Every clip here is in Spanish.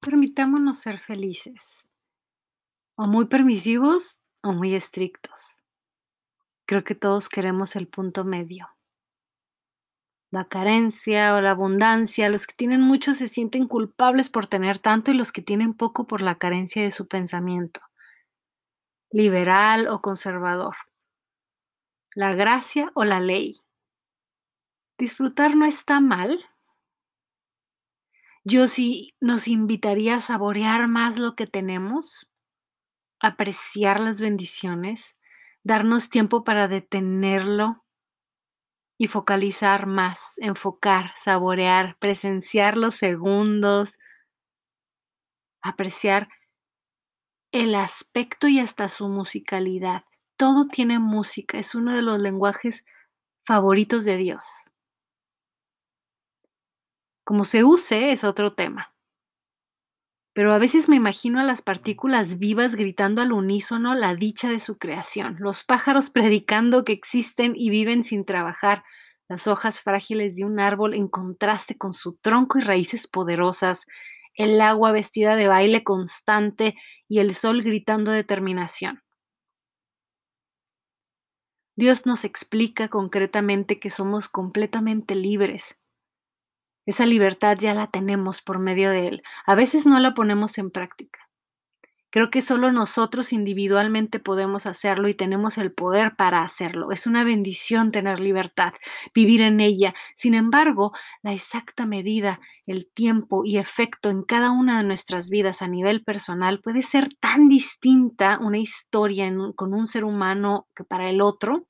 Permitámonos ser felices, o muy permisivos o muy estrictos. Creo que todos queremos el punto medio. La carencia o la abundancia, los que tienen mucho se sienten culpables por tener tanto y los que tienen poco por la carencia de su pensamiento. Liberal o conservador. La gracia o la ley. Disfrutar no está mal, yo sí nos invitaría a saborear más lo que tenemos, apreciar las bendiciones, darnos tiempo para detenerlo y focalizar más, enfocar, saborear, presenciar los segundos, apreciar el aspecto y hasta su musicalidad. Todo tiene música, es uno de los lenguajes favoritos de Dios. Como se use es otro tema. Pero a veces me imagino a las partículas vivas gritando al unísono la dicha de su creación, los pájaros predicando que existen y viven sin trabajar, las hojas frágiles de un árbol en contraste con su tronco y raíces poderosas, el agua vestida de baile constante y el sol gritando determinación. Dios nos explica concretamente que somos completamente libres, esa libertad ya la tenemos por medio de Él. A veces no la ponemos en práctica. Creo que solo nosotros individualmente podemos hacerlo y tenemos el poder para hacerlo. Es una bendición tener libertad, vivir en ella. Sin embargo, la exacta medida, el tiempo y efecto en cada una de nuestras vidas a nivel personal puede ser tan distinta una historia con un ser humano que para el otro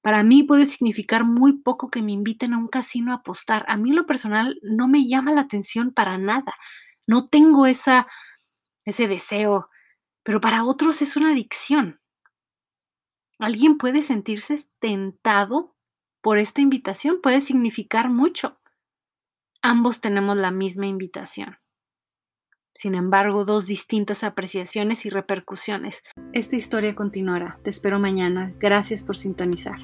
para mí puede significar muy poco que me inviten a un casino a apostar. A mí lo personal no me llama la atención para nada. No tengo esa, ese deseo, pero para otros es una adicción. Alguien puede sentirse tentado por esta invitación, puede significar mucho. Ambos tenemos la misma invitación. Sin embargo, dos distintas apreciaciones y repercusiones. Esta historia continuará. Te espero mañana. Gracias por sintonizar.